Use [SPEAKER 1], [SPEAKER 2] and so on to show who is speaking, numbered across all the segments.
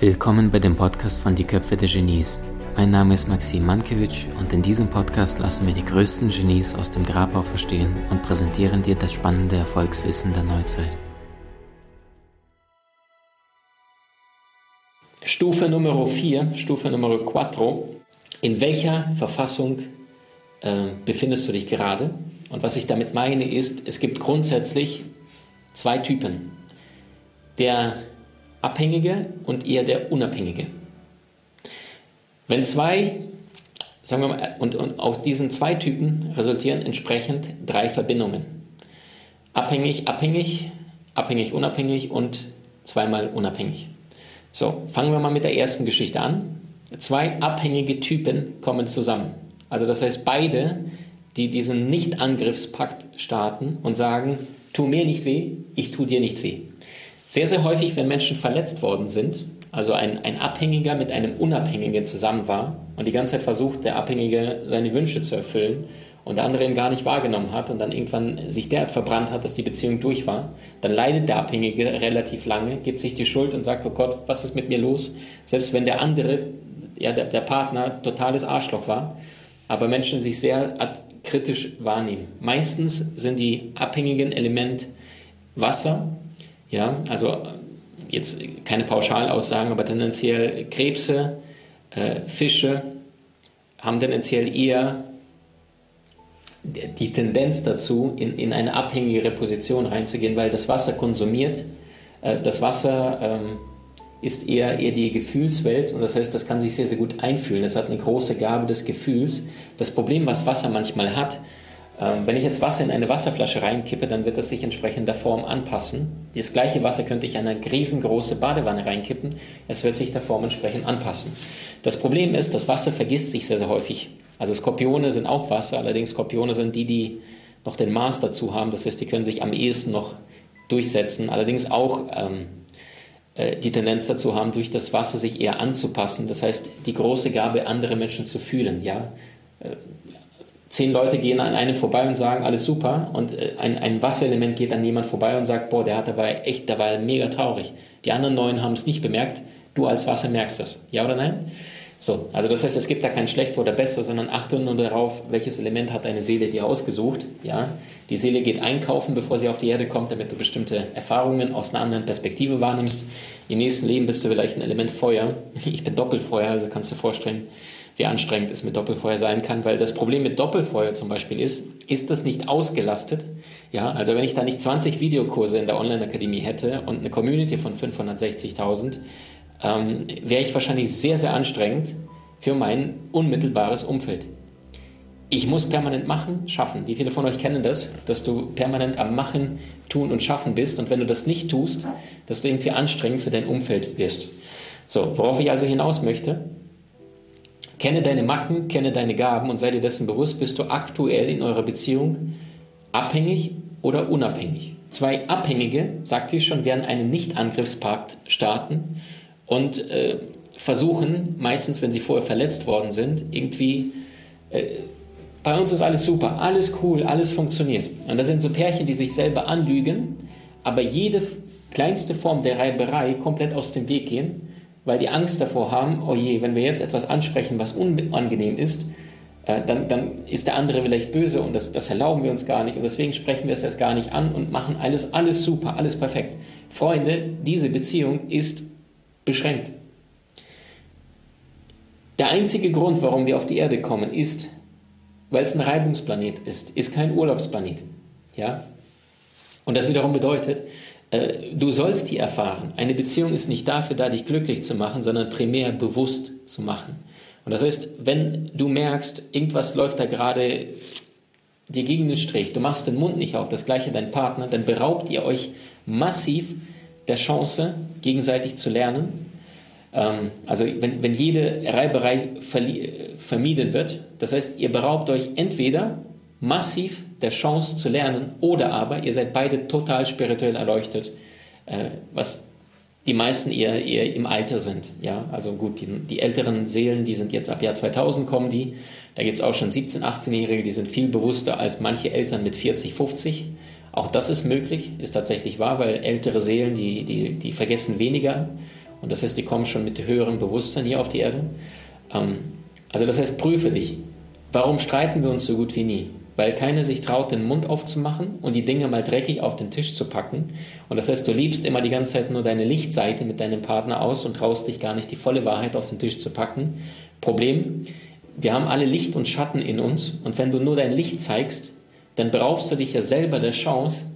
[SPEAKER 1] Willkommen bei dem Podcast von Die Köpfe der Genies. Mein Name ist Maxim Mankewitsch und in diesem Podcast lassen wir die größten Genies aus dem Grabau verstehen und präsentieren dir das spannende Erfolgswissen der Neuzeit.
[SPEAKER 2] Stufe Nummer 4, Stufe Nummer 4. In welcher Verfassung äh, befindest du dich gerade? Und was ich damit meine ist, es gibt grundsätzlich zwei Typen. Der Abhängige und eher der Unabhängige. Wenn zwei, sagen wir mal, und, und aus diesen zwei Typen resultieren entsprechend drei Verbindungen. Abhängig, abhängig, abhängig, unabhängig und zweimal unabhängig. So, fangen wir mal mit der ersten Geschichte an. Zwei abhängige Typen kommen zusammen. Also das heißt, beide, die diesen Nicht-Angriffspakt starten und sagen, tu mir nicht weh, ich tu dir nicht weh. Sehr, sehr häufig, wenn Menschen verletzt worden sind, also ein, ein Abhängiger mit einem Unabhängigen zusammen war und die ganze Zeit versucht, der Abhängige seine Wünsche zu erfüllen und der andere ihn gar nicht wahrgenommen hat und dann irgendwann sich derart verbrannt hat, dass die Beziehung durch war, dann leidet der Abhängige relativ lange, gibt sich die Schuld und sagt, oh Gott, was ist mit mir los? Selbst wenn der andere, ja, der, der Partner, totales Arschloch war, aber Menschen sich sehr kritisch wahrnehmen. Meistens sind die abhängigen Element Wasser, ja, also jetzt keine Pauschalaussagen, aber tendenziell Krebse, äh, Fische haben tendenziell eher die Tendenz dazu, in, in eine abhängigere Position reinzugehen, weil das Wasser konsumiert. Äh, das Wasser ähm, ist eher, eher die Gefühlswelt und das heißt, das kann sich sehr, sehr gut einfühlen. Es hat eine große Gabe des Gefühls. Das Problem, was Wasser manchmal hat, wenn ich jetzt Wasser in eine Wasserflasche reinkippe, dann wird das sich entsprechend der Form anpassen. Das gleiche Wasser könnte ich in eine riesengroße Badewanne reinkippen. Es wird sich der Form entsprechend anpassen. Das Problem ist, das Wasser vergisst sich sehr, sehr häufig. Also Skorpione sind auch Wasser, allerdings Skorpione sind die, die noch den Maß dazu haben. Das heißt, die können sich am ehesten noch durchsetzen. Allerdings auch ähm, äh, die Tendenz dazu haben, durch das Wasser sich eher anzupassen. Das heißt, die große Gabe, andere Menschen zu fühlen. Ja? Zehn Leute gehen an einem vorbei und sagen, alles super. Und äh, ein, ein Wasserelement geht an jemand vorbei und sagt, boah, der hat dabei echt, der war mega traurig. Die anderen neun haben es nicht bemerkt. Du als Wasser merkst das. Ja oder nein? So, also das heißt, es gibt da kein schlechter oder besser, sondern achte nur darauf, welches Element hat deine Seele dir ausgesucht. Ja, die Seele geht einkaufen, bevor sie auf die Erde kommt, damit du bestimmte Erfahrungen aus einer anderen Perspektive wahrnimmst. Im nächsten Leben bist du vielleicht ein Element Feuer. Ich bin Doppelfeuer, also kannst du dir vorstellen, wie anstrengend es mit Doppelfeuer sein kann, weil das Problem mit Doppelfeuer zum Beispiel ist, ist das nicht ausgelastet. Ja, also wenn ich da nicht 20 Videokurse in der Online-Akademie hätte und eine Community von 560.000, ähm, wäre ich wahrscheinlich sehr, sehr anstrengend für mein unmittelbares Umfeld. Ich muss permanent machen, schaffen. Wie viele von euch kennen das, dass du permanent am Machen, Tun und Schaffen bist und wenn du das nicht tust, dass du irgendwie anstrengend für dein Umfeld wirst. So, worauf ich also hinaus möchte, Kenne deine Macken, kenne deine Gaben und sei dir dessen bewusst, bist du aktuell in eurer Beziehung abhängig oder unabhängig. Zwei Abhängige, sagte ich schon, werden einen Nicht-Angriffspakt starten und äh, versuchen, meistens, wenn sie vorher verletzt worden sind, irgendwie, äh, bei uns ist alles super, alles cool, alles funktioniert. Und das sind so Pärchen, die sich selber anlügen, aber jede kleinste Form der Reiberei komplett aus dem Weg gehen weil die Angst davor haben, oh je, wenn wir jetzt etwas ansprechen, was unangenehm ist, äh, dann, dann ist der andere vielleicht böse und das, das erlauben wir uns gar nicht und deswegen sprechen wir es erst gar nicht an und machen alles, alles super, alles perfekt. Freunde, diese Beziehung ist beschränkt. Der einzige Grund, warum wir auf die Erde kommen, ist, weil es ein Reibungsplanet ist, ist kein Urlaubsplanet. Ja? Und das wiederum bedeutet, du sollst die erfahren. Eine Beziehung ist nicht dafür da, dich glücklich zu machen, sondern primär bewusst zu machen. Und das heißt, wenn du merkst, irgendwas läuft da gerade dir gegen den Strich, du machst den Mund nicht auf, das gleiche dein Partner, dann beraubt ihr euch massiv der Chance, gegenseitig zu lernen. Ähm, also wenn, wenn jede Reiberei vermieden wird, das heißt, ihr beraubt euch entweder massiv der Chance zu lernen oder aber ihr seid beide total spirituell erleuchtet, äh, was die meisten eher, eher im Alter sind. Ja, also gut, die, die älteren Seelen, die sind jetzt ab Jahr 2000 kommen die. Da gibt es auch schon 17-, 18-Jährige, die sind viel bewusster als manche Eltern mit 40, 50. Auch das ist möglich, ist tatsächlich wahr, weil ältere Seelen, die, die, die vergessen weniger Und das heißt, die kommen schon mit höherem Bewusstsein hier auf die Erde. Ähm, also das heißt, prüfe dich. Warum streiten wir uns so gut wie nie? Weil keiner sich traut, den Mund aufzumachen und die Dinge mal dreckig auf den Tisch zu packen. Und das heißt, du liebst immer die ganze Zeit nur deine Lichtseite mit deinem Partner aus und traust dich gar nicht, die volle Wahrheit auf den Tisch zu packen. Problem, wir haben alle Licht und Schatten in uns. Und wenn du nur dein Licht zeigst, dann brauchst du dich ja selber der Chance,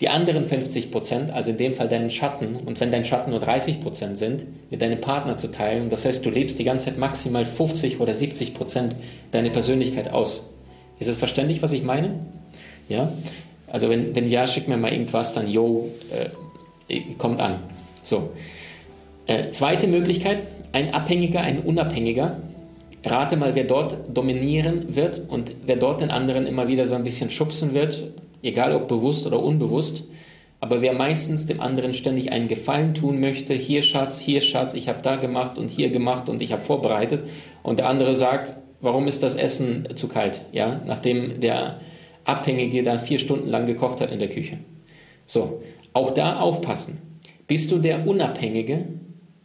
[SPEAKER 2] die anderen 50 Prozent, also in dem Fall deinen Schatten, und wenn dein Schatten nur 30 Prozent sind, mit deinem Partner zu teilen. Das heißt, du lebst die ganze Zeit maximal 50 oder 70 Prozent deine Persönlichkeit aus. Ist es verständlich, was ich meine? Ja? Also wenn, wenn ja, schick mir mal irgendwas, dann yo, äh, kommt an. So. Äh, zweite Möglichkeit, ein Abhängiger, ein Unabhängiger. Rate mal, wer dort dominieren wird und wer dort den anderen immer wieder so ein bisschen schubsen wird egal ob bewusst oder unbewusst. Aber wer meistens dem anderen ständig einen Gefallen tun möchte, hier Schatz, hier Schatz, ich habe da gemacht und hier gemacht und ich habe vorbereitet, und der andere sagt, warum ist das Essen zu kalt? Ja, nachdem der Abhängige da vier Stunden lang gekocht hat in der Küche. So, auch da aufpassen. Bist du der Unabhängige,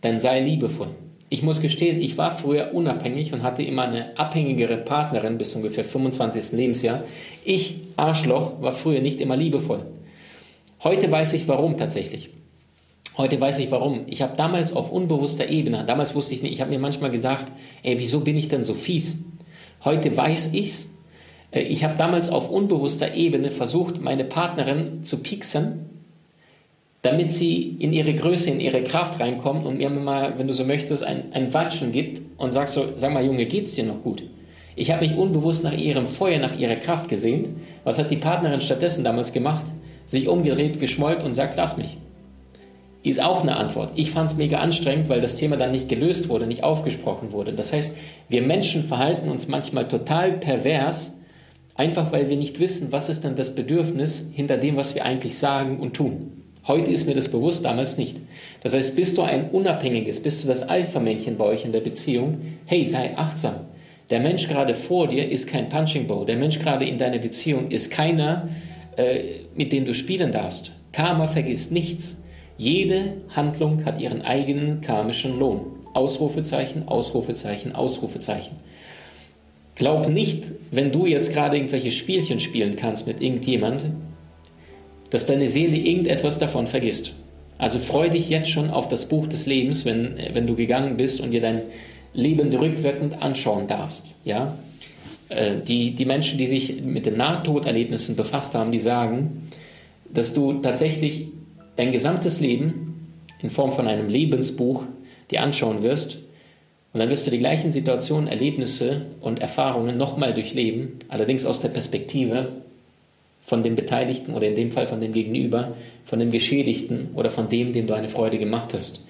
[SPEAKER 2] dann sei liebevoll. Ich muss gestehen, ich war früher unabhängig und hatte immer eine abhängigere Partnerin bis ungefähr 25. Lebensjahr. Ich, Arschloch, war früher nicht immer liebevoll. Heute weiß ich warum tatsächlich. Heute weiß ich warum. Ich habe damals auf unbewusster Ebene, damals wusste ich nicht, ich habe mir manchmal gesagt, ey, wieso bin ich denn so fies? Heute weiß ich's. Äh, ich habe damals auf unbewusster Ebene versucht, meine Partnerin zu pieksen damit sie in ihre Größe, in ihre Kraft reinkommt und mir mal, wenn du so möchtest, ein, ein Watschen gibt und sagst so, sag mal Junge, geht's dir noch gut? Ich habe mich unbewusst nach ihrem Feuer, nach ihrer Kraft gesehen. Was hat die Partnerin stattdessen damals gemacht? Sich umgedreht, geschmollt und sagt, lass mich. Ist auch eine Antwort. Ich fand es mega anstrengend, weil das Thema dann nicht gelöst wurde, nicht aufgesprochen wurde. Das heißt, wir Menschen verhalten uns manchmal total pervers, einfach weil wir nicht wissen, was ist denn das Bedürfnis hinter dem, was wir eigentlich sagen und tun. Heute ist mir das bewusst, damals nicht. Das heißt, bist du ein unabhängiges, bist du das Alpha-Männchen bei euch in der Beziehung, hey, sei achtsam. Der Mensch gerade vor dir ist kein Punching Bowl. Der Mensch gerade in deiner Beziehung ist keiner, äh, mit dem du spielen darfst. Karma vergisst nichts. Jede Handlung hat ihren eigenen karmischen Lohn. Ausrufezeichen, Ausrufezeichen, Ausrufezeichen. Glaub nicht, wenn du jetzt gerade irgendwelche Spielchen spielen kannst mit irgendjemand, dass deine Seele irgendetwas davon vergisst. Also freu dich jetzt schon auf das Buch des Lebens, wenn, wenn du gegangen bist und dir dein Leben rückwirkend anschauen darfst. Ja? Äh, die, die Menschen, die sich mit den Nahtoderlebnissen befasst haben, die sagen, dass du tatsächlich dein gesamtes Leben in Form von einem Lebensbuch dir anschauen wirst und dann wirst du die gleichen Situationen, Erlebnisse und Erfahrungen nochmal durchleben, allerdings aus der Perspektive von dem Beteiligten oder in dem Fall von dem Gegenüber, von dem Geschädigten oder von dem, dem du eine Freude gemacht hast.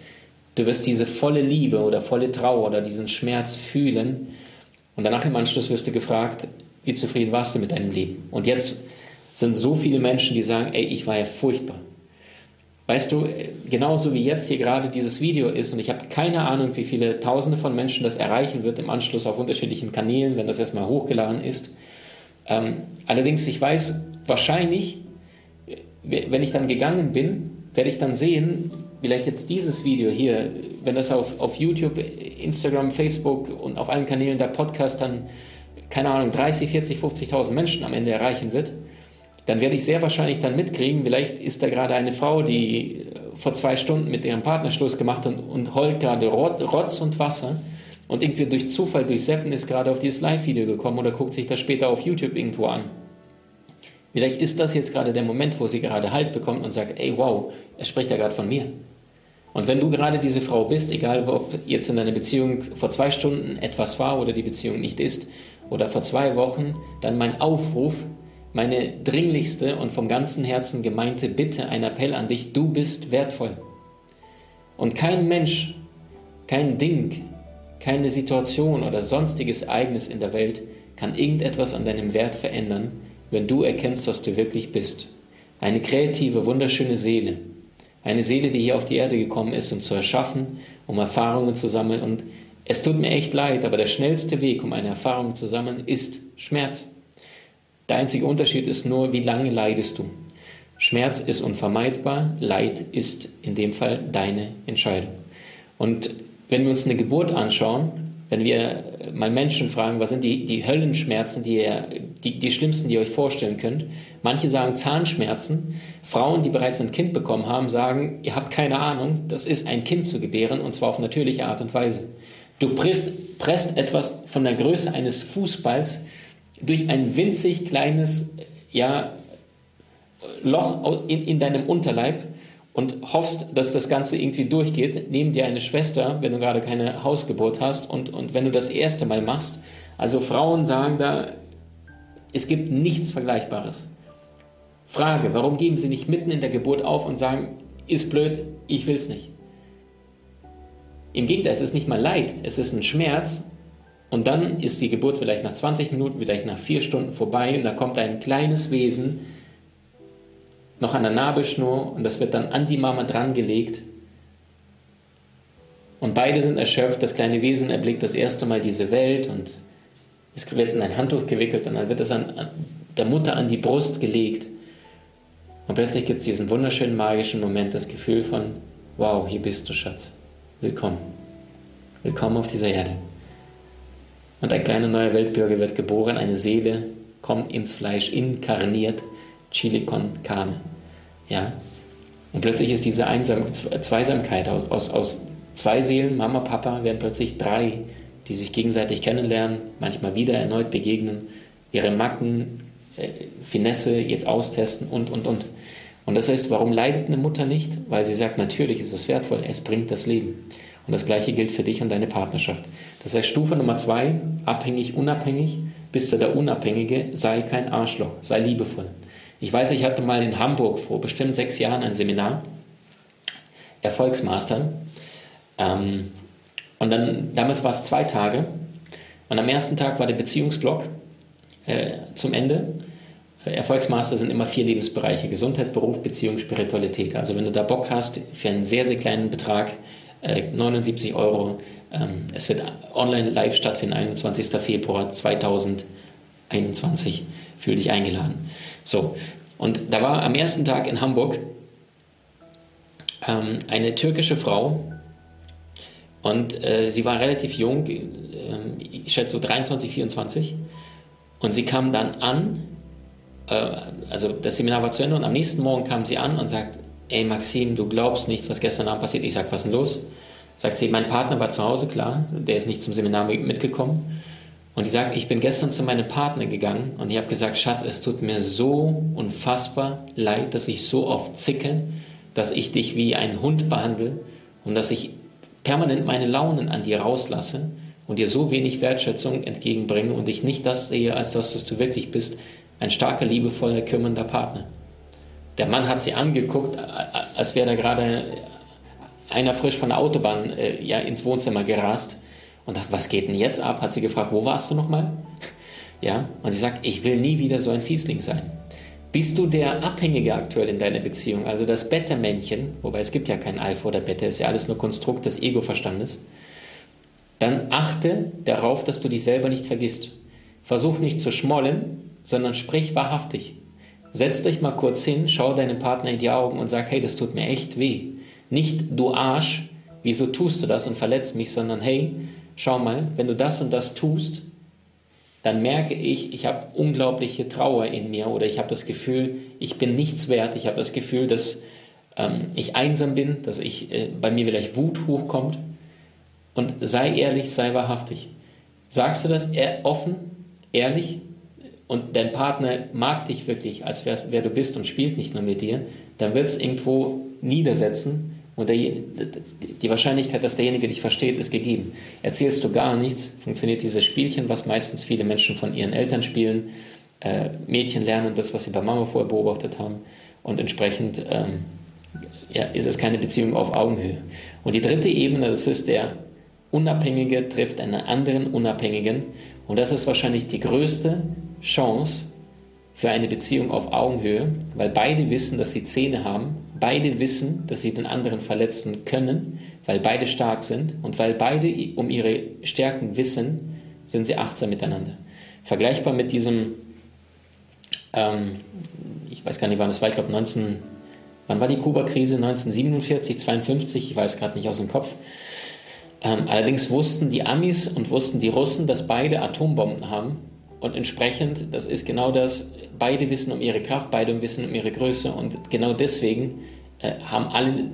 [SPEAKER 2] Du wirst diese volle Liebe oder volle Trauer oder diesen Schmerz fühlen und danach im Anschluss wirst du gefragt, wie zufrieden warst du mit deinem Leben? Und jetzt sind so viele Menschen, die sagen, ey, ich war ja furchtbar. Weißt du, genauso wie jetzt hier gerade dieses Video ist und ich habe keine Ahnung, wie viele Tausende von Menschen das erreichen wird im Anschluss auf unterschiedlichen Kanälen, wenn das erstmal hochgeladen ist. Ähm, allerdings, ich weiß, wahrscheinlich, wenn ich dann gegangen bin, werde ich dann sehen, vielleicht jetzt dieses Video hier, wenn das auf, auf YouTube, Instagram, Facebook und auf allen Kanälen der Podcast dann, keine Ahnung, 30, 40, 50.000 Menschen am Ende erreichen wird, dann werde ich sehr wahrscheinlich dann mitkriegen, vielleicht ist da gerade eine Frau, die vor zwei Stunden mit ihrem Partner Schluss gemacht hat und, und heult gerade Rotz und Wasser und irgendwie durch Zufall, durch Seppen ist gerade auf dieses Live-Video gekommen oder guckt sich das später auf YouTube irgendwo an. Vielleicht ist das jetzt gerade der Moment, wo sie gerade Halt bekommt und sagt, ey, wow, er spricht ja gerade von mir. Und wenn du gerade diese Frau bist, egal ob jetzt in deiner Beziehung vor zwei Stunden etwas war oder die Beziehung nicht ist, oder vor zwei Wochen, dann mein Aufruf, meine dringlichste und vom ganzen Herzen gemeinte Bitte, ein Appell an dich, du bist wertvoll. Und kein Mensch, kein Ding, keine Situation oder sonstiges Ereignis in der Welt kann irgendetwas an deinem Wert verändern, wenn du erkennst, was du wirklich bist. Eine kreative, wunderschöne Seele. Eine Seele, die hier auf die Erde gekommen ist, um zu erschaffen, um Erfahrungen zu sammeln. Und es tut mir echt leid, aber der schnellste Weg, um eine Erfahrung zu sammeln, ist Schmerz. Der einzige Unterschied ist nur, wie lange leidest du. Schmerz ist unvermeidbar, Leid ist in dem Fall deine Entscheidung. Und wenn wir uns eine Geburt anschauen, wenn wir mal Menschen fragen, was sind die, die Höllenschmerzen, die, ihr, die, die schlimmsten, die ihr euch vorstellen könnt, manche sagen Zahnschmerzen. Frauen, die bereits ein Kind bekommen haben, sagen, ihr habt keine Ahnung, das ist ein Kind zu gebären und zwar auf natürliche Art und Weise. Du presst, presst etwas von der Größe eines Fußballs durch ein winzig kleines ja, Loch in, in deinem Unterleib und hoffst, dass das Ganze irgendwie durchgeht. Neben dir eine Schwester, wenn du gerade keine Hausgeburt hast und, und wenn du das erste Mal machst. Also Frauen sagen da, es gibt nichts Vergleichbares. Frage, warum geben sie nicht mitten in der Geburt auf und sagen, ist blöd, ich will es nicht? Im Gegenteil, es ist nicht mal Leid, es ist ein Schmerz. Und dann ist die Geburt vielleicht nach 20 Minuten, vielleicht nach vier Stunden vorbei und da kommt ein kleines Wesen noch an der Nabelschnur und das wird dann an die Mama drangelegt. Und beide sind erschöpft. Das kleine Wesen erblickt das erste Mal diese Welt und es wird in ein Handtuch gewickelt und dann wird es an, an der Mutter an die Brust gelegt. Und plötzlich gibt es diesen wunderschönen magischen Moment, das Gefühl von, wow, hier bist du, Schatz. Willkommen. Willkommen auf dieser Erde. Und ein kleiner neuer Weltbürger wird geboren, eine Seele kommt ins Fleisch, inkarniert, Chile con carne. Ja? Und plötzlich ist diese Einsam Zweisamkeit aus, aus, aus zwei Seelen, Mama, Papa, werden plötzlich drei, die sich gegenseitig kennenlernen, manchmal wieder erneut begegnen, ihre Macken, äh, Finesse jetzt austesten und, und, und. Und das heißt, warum leidet eine Mutter nicht? Weil sie sagt, natürlich ist es wertvoll, es bringt das Leben. Und das gleiche gilt für dich und deine Partnerschaft. Das heißt, Stufe Nummer zwei, abhängig, unabhängig, bist du der Unabhängige, sei kein Arschloch, sei liebevoll. Ich weiß, ich hatte mal in Hamburg vor bestimmt sechs Jahren ein Seminar, Erfolgsmastern. Ähm, und dann, damals war es zwei Tage. Und am ersten Tag war der Beziehungsblock äh, zum Ende. Erfolgsmaster sind immer vier Lebensbereiche: Gesundheit, Beruf, Beziehung, Spiritualität. Also, wenn du da Bock hast, für einen sehr, sehr kleinen Betrag, 79 Euro, ähm, es wird online live stattfinden, 21. Februar 2021. Fühl dich eingeladen. So, und da war am ersten Tag in Hamburg ähm, eine türkische Frau und äh, sie war relativ jung, äh, ich schätze so 23, 24. Und sie kam dann an äh, also das Seminar war zu Ende und am nächsten Morgen kam sie an und sagt, ey Maxim, du glaubst nicht, was gestern Abend passiert. Ich sag, was ist denn los? Sagt sie, mein Partner war zu Hause, klar, der ist nicht zum Seminar mitgekommen. Und die sagt, ich bin gestern zu meinem Partner gegangen und ich habe gesagt, Schatz, es tut mir so unfassbar leid, dass ich so oft zicke, dass ich dich wie ein Hund behandle und dass ich permanent meine Launen an dir rauslasse und dir so wenig Wertschätzung entgegenbringe und ich nicht das sehe, als das, was du wirklich bist, ein starker, liebevoller, kümmernder Partner. Der Mann hat sie angeguckt, als wäre da gerade einer frisch von der Autobahn äh, ja, ins Wohnzimmer gerast und dachte, was geht denn jetzt ab? Hat sie gefragt, wo warst du nochmal? Ja, und sie sagt, ich will nie wieder so ein Fiesling sein. Bist du der Abhängige aktuell in deiner Beziehung, also das Bettermännchen, wobei es gibt ja kein Alpha oder Beta, ist ja alles nur Konstrukt des Ego-Verstandes, dann achte darauf, dass du dich selber nicht vergisst. Versuch nicht zu schmollen, sondern sprich wahrhaftig. Setz dich mal kurz hin, schau deinem Partner in die Augen und sag, hey, das tut mir echt weh. Nicht du Arsch, wieso tust du das und verletzt mich, sondern hey, schau mal, wenn du das und das tust, dann merke ich, ich habe unglaubliche Trauer in mir oder ich habe das Gefühl, ich bin nichts wert, ich habe das Gefühl, dass ähm, ich einsam bin, dass ich, äh, bei mir vielleicht Wut hochkommt. Und sei ehrlich, sei wahrhaftig. Sagst du das offen, ehrlich, und dein Partner mag dich wirklich, als wer, wer du bist und spielt nicht nur mit dir, dann wird es irgendwo niedersetzen und der, die Wahrscheinlichkeit, dass derjenige dich versteht, ist gegeben. Erzählst du gar nichts, funktioniert dieses Spielchen, was meistens viele Menschen von ihren Eltern spielen. Äh, Mädchen lernen das, was sie bei Mama vorher beobachtet haben und entsprechend ähm, ja, ist es keine Beziehung auf Augenhöhe. Und die dritte Ebene, das ist der Unabhängige trifft einen anderen Unabhängigen und das ist wahrscheinlich die größte Chance für eine Beziehung auf Augenhöhe, weil beide wissen, dass sie Zähne haben, beide wissen, dass sie den anderen verletzen können, weil beide stark sind und weil beide um ihre Stärken wissen, sind sie achtsam miteinander. Vergleichbar mit diesem, ähm, ich weiß gar nicht, wann das war, ich glaube 19, wann war die Kuba-Krise? 1947, 52, ich weiß gerade nicht aus dem Kopf. Ähm, allerdings wussten die Amis und wussten die Russen, dass beide Atombomben haben. Und entsprechend, das ist genau das, beide wissen um ihre Kraft, beide wissen um ihre Größe. Und genau deswegen äh, haben alle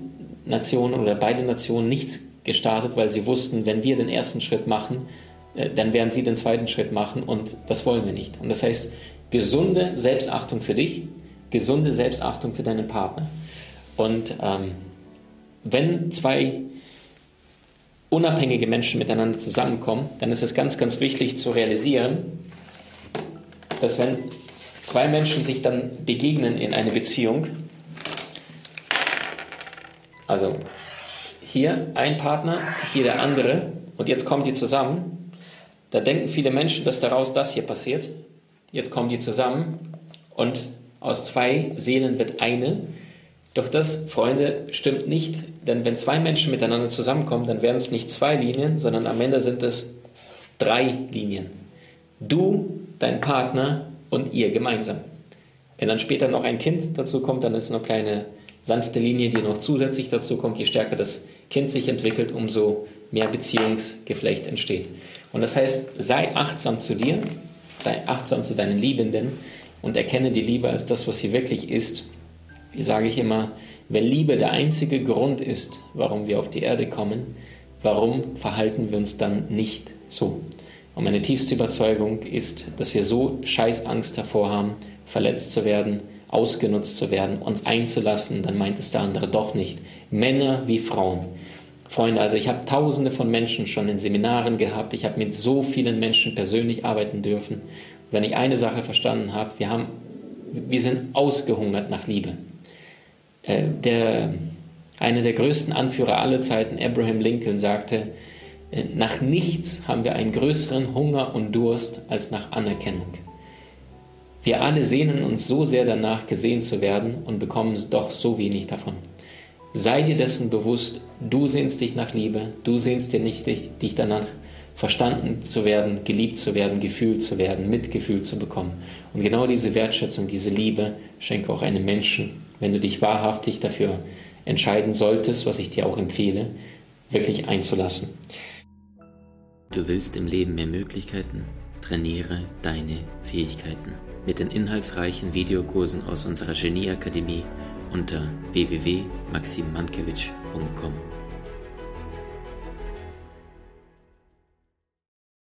[SPEAKER 2] Nationen oder beide Nationen nichts gestartet, weil sie wussten, wenn wir den ersten Schritt machen, äh, dann werden sie den zweiten Schritt machen und das wollen wir nicht. Und das heißt, gesunde Selbstachtung für dich, gesunde Selbstachtung für deinen Partner. Und ähm, wenn zwei unabhängige Menschen miteinander zusammenkommen, dann ist es ganz, ganz wichtig zu realisieren, dass wenn zwei Menschen sich dann begegnen in einer Beziehung, also hier ein Partner, hier der andere und jetzt kommen die zusammen, da denken viele Menschen, dass daraus das hier passiert. Jetzt kommen die zusammen und aus zwei Seelen wird eine. Doch das, Freunde, stimmt nicht, denn wenn zwei Menschen miteinander zusammenkommen, dann werden es nicht zwei Linien, sondern am Ende sind es drei Linien. Du, dein Partner und ihr gemeinsam. Wenn dann später noch ein Kind dazu kommt, dann ist eine kleine sanfte Linie, die noch zusätzlich dazu kommt. Je stärker das Kind sich entwickelt, umso mehr Beziehungsgeflecht entsteht. Und das heißt, sei achtsam zu dir, sei achtsam zu deinen Liebenden und erkenne die Liebe als das, was sie wirklich ist wie sage ich immer, wenn Liebe der einzige Grund ist, warum wir auf die Erde kommen, warum verhalten wir uns dann nicht so? Und meine tiefste Überzeugung ist, dass wir so scheiß Angst davor haben, verletzt zu werden, ausgenutzt zu werden, uns einzulassen, dann meint es der andere doch nicht. Männer wie Frauen. Freunde, also ich habe tausende von Menschen schon in Seminaren gehabt, ich habe mit so vielen Menschen persönlich arbeiten dürfen. wenn ich eine Sache verstanden habe, wir, haben, wir sind ausgehungert nach Liebe. Äh, der, einer der größten Anführer aller Zeiten, Abraham Lincoln, sagte, nach nichts haben wir einen größeren Hunger und Durst als nach Anerkennung. Wir alle sehnen uns so sehr danach, gesehen zu werden und bekommen doch so wenig davon. Sei dir dessen bewusst, du sehnst dich nach Liebe, du sehnst dir nicht dich, danach, verstanden zu werden, geliebt zu werden, gefühlt zu werden, Mitgefühl zu bekommen. Und genau diese Wertschätzung, diese Liebe schenke auch einem Menschen, wenn du dich wahrhaftig dafür entscheiden solltest, was ich dir auch empfehle, wirklich einzulassen.
[SPEAKER 1] Du willst im Leben mehr Möglichkeiten? Trainiere deine Fähigkeiten mit den inhaltsreichen Videokursen aus unserer Genieakademie unter www.maximmankiewicz.com.